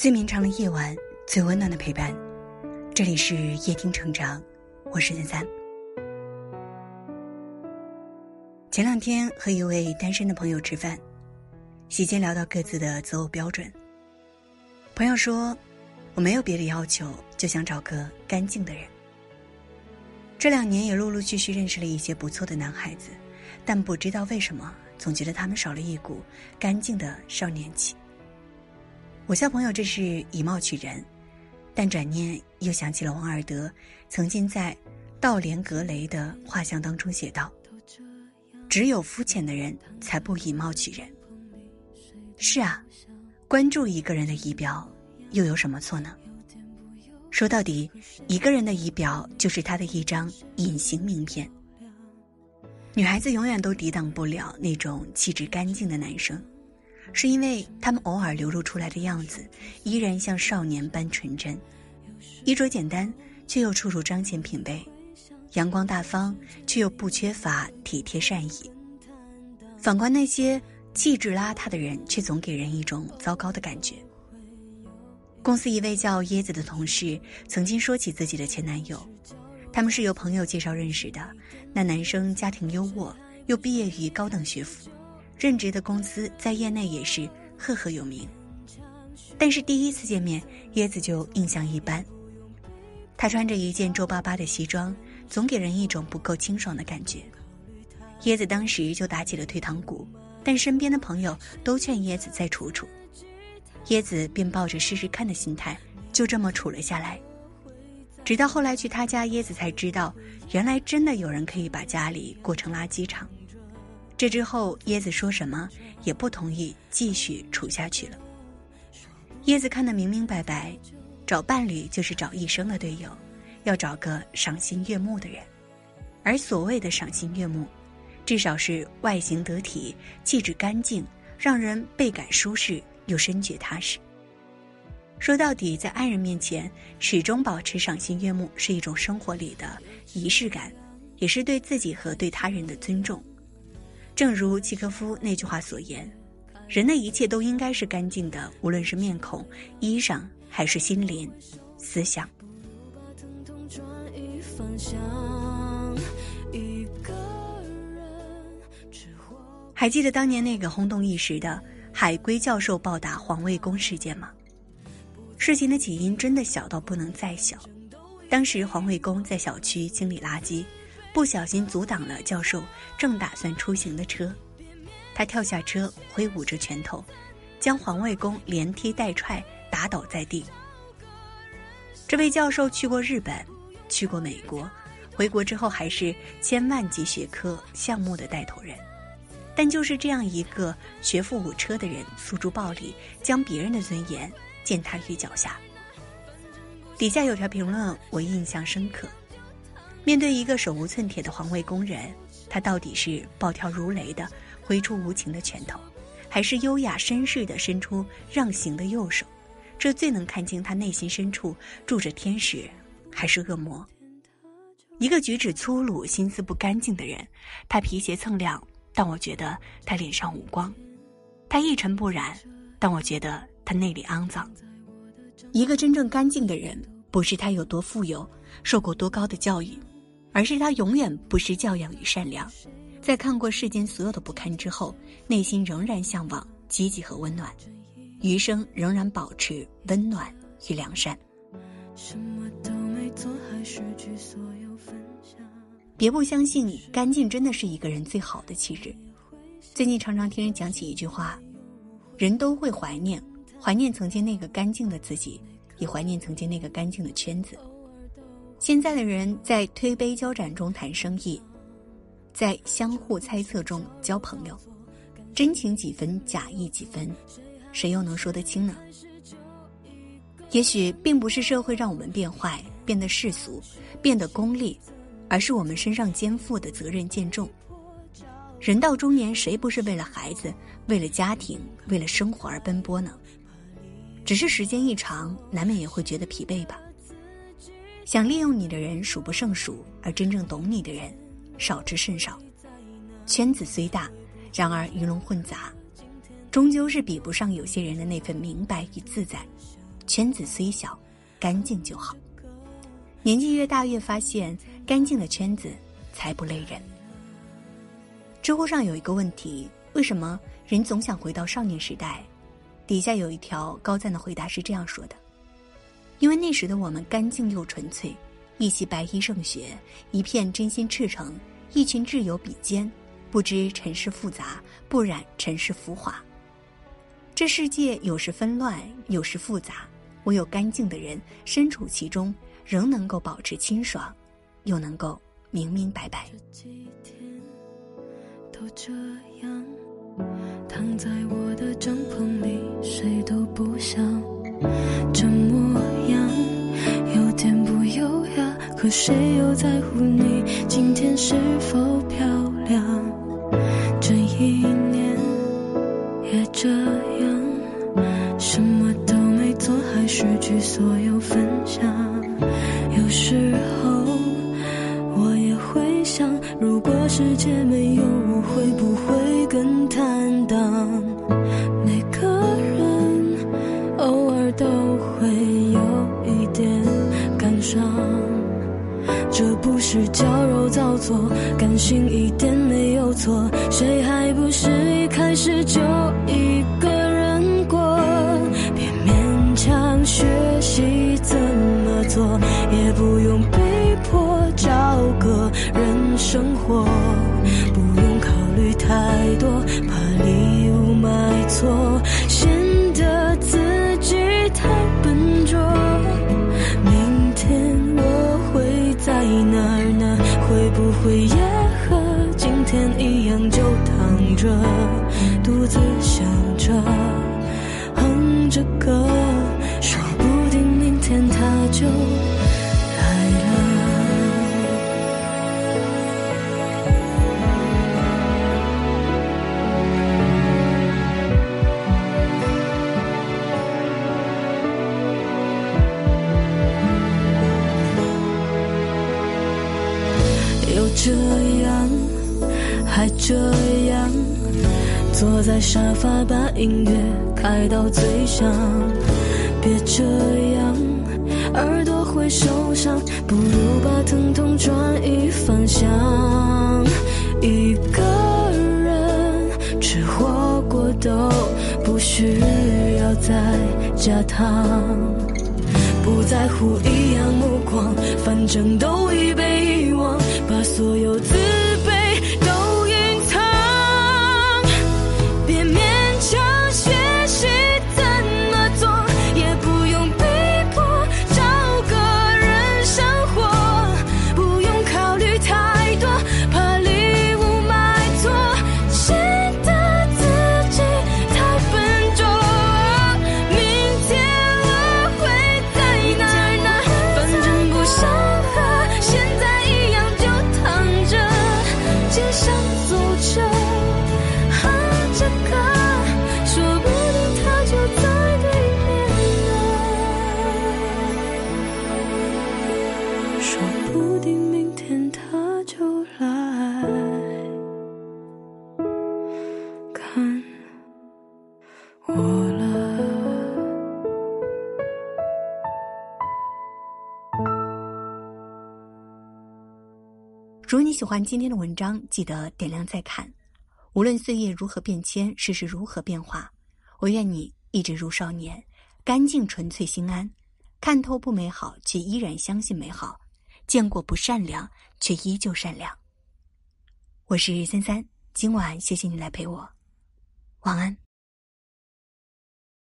最绵长的夜晚，最温暖的陪伴。这里是夜听成长，我是三三。前两天和一位单身的朋友吃饭，席间聊到各自的择偶标准。朋友说：“我没有别的要求，就想找个干净的人。”这两年也陆陆续续认识了一些不错的男孩子，但不知道为什么，总觉得他们少了一股干净的少年气。我笑朋友这是以貌取人，但转念又想起了王尔德曾经在《道连格雷的画像》当中写道：“只有肤浅的人才不以貌取人。”是啊，关注一个人的仪表又有什么错呢？说到底，一个人的仪表就是他的一张隐形名片。女孩子永远都抵挡不了那种气质干净的男生。是因为他们偶尔流露出来的样子，依然像少年般纯真，衣着简单却又处处彰显品味，阳光大方却又不缺乏体贴善意。反观那些气质邋遢的人，却总给人一种糟糕的感觉。公司一位叫椰子的同事曾经说起自己的前男友，他们是由朋友介绍认识的，那男生家庭优渥，又毕业于高等学府。任职的公司在业内也是赫赫有名，但是第一次见面，椰子就印象一般。他穿着一件皱巴巴的西装，总给人一种不够清爽的感觉。椰子当时就打起了退堂鼓，但身边的朋友都劝椰子再处处，椰子便抱着试试看的心态，就这么处了下来。直到后来去他家，椰子才知道，原来真的有人可以把家里过成垃圾场。这之后，椰子说什么也不同意继续处下去了。椰子看得明明白白，找伴侣就是找一生的队友，要找个赏心悦目的人。而所谓的赏心悦目，至少是外形得体、气质干净，让人倍感舒适又深觉踏实。说到底，在爱人面前始终保持赏心悦目，是一种生活里的仪式感，也是对自己和对他人的尊重。正如契诃夫那句话所言，人的一切都应该是干净的，无论是面孔、衣裳，还是心灵、思想。还记得当年那个轰动一时的海归教授暴打环卫工事件吗？事情的起因真的小到不能再小。当时环卫工在小区清理垃圾。不小心阻挡了教授正打算出行的车，他跳下车，挥舞着拳头，将环卫工连踢带踹打倒在地。这位教授去过日本，去过美国，回国之后还是千万级学科项目的带头人，但就是这样一个学富五车的人，诉诸暴力，将别人的尊严践踏于脚下。底下有条评论我印象深刻。面对一个手无寸铁的环卫工人，他到底是暴跳如雷的挥出无情的拳头，还是优雅绅士的伸出让行的右手？这最能看清他内心深处住着天使还是恶魔。一个举止粗鲁、心思不干净的人，他皮鞋蹭亮，但我觉得他脸上无光；他一尘不染，但我觉得他内里肮脏。一个真正干净的人，不是他有多富有，受过多高的教育。而是他永远不失教养与善良，在看过世间所有的不堪之后，内心仍然向往积极和温暖，余生仍然保持温暖与良善。别不相信，干净真的是一个人最好的气质。最近常常听人讲起一句话：人都会怀念，怀念曾经那个干净的自己，也怀念曾经那个干净的圈子。现在的人在推杯交盏中谈生意，在相互猜测中交朋友，真情几分，假意几分，谁又能说得清呢？也许并不是社会让我们变坏、变得世俗、变得功利，而是我们身上肩负的责任渐重。人到中年，谁不是为了孩子、为了家庭、为了生活而奔波呢？只是时间一长，难免也会觉得疲惫吧。想利用你的人数不胜数，而真正懂你的人少之甚少。圈子虽大，然而鱼龙混杂，终究是比不上有些人的那份明白与自在。圈子虽小，干净就好。年纪越大，越发现干净的圈子才不累人。知乎上有一个问题：为什么人总想回到少年时代？底下有一条高赞的回答是这样说的：因为那时的我们干净又纯粹，一袭白衣胜雪，一片真心赤诚，一群挚友比肩，不知尘世复杂，不染尘世浮华。这世界有时纷乱，有时复杂，唯有干净的人身处其中。仍能够保持清爽，又能够明明白白。几天都这样，躺在我的帐篷里，谁都不想。谁又在乎你今天是否漂亮？这一年也这样，什么都没做，还失去所有分享。有时候，我也会想，如果世界没有我，会不会更坦荡？每个人偶尔都会有一点感伤，这不是矫揉造作，感性一点没有错，谁还不是一开始就一个人过？别勉强学习怎么做。也不用被迫找个人生活，着，独自想着，哼着歌，说不定明天他就。在沙发把音乐开到最响。别这样，耳朵会受伤，不如把疼痛转移方向。一个人吃火锅都不需要再加糖，不在乎异样目光，反正都已被遗忘。把所有自些。如果你喜欢今天的文章，记得点亮再看。无论岁月如何变迁，世事如何变化，我愿你一直如少年，干净纯粹心安，看透不美好却依然相信美好，见过不善良却依旧善良。我是三三，今晚谢谢你来陪我，晚安。